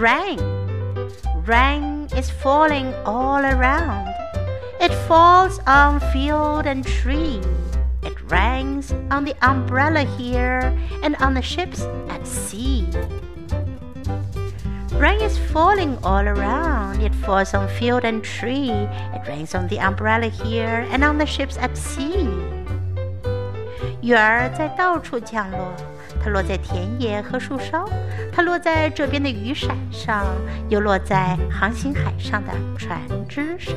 Rain. Rain is falling all around. It falls on field and tree. It rains on the umbrella here and on the ships at sea. Rain is falling all around. It falls on field and tree. It rains on the umbrella here and on the ships at sea. 雨儿在到处降落，它落在田野和树梢，它落在这边的雨伞上，又落在航行海上的船只上。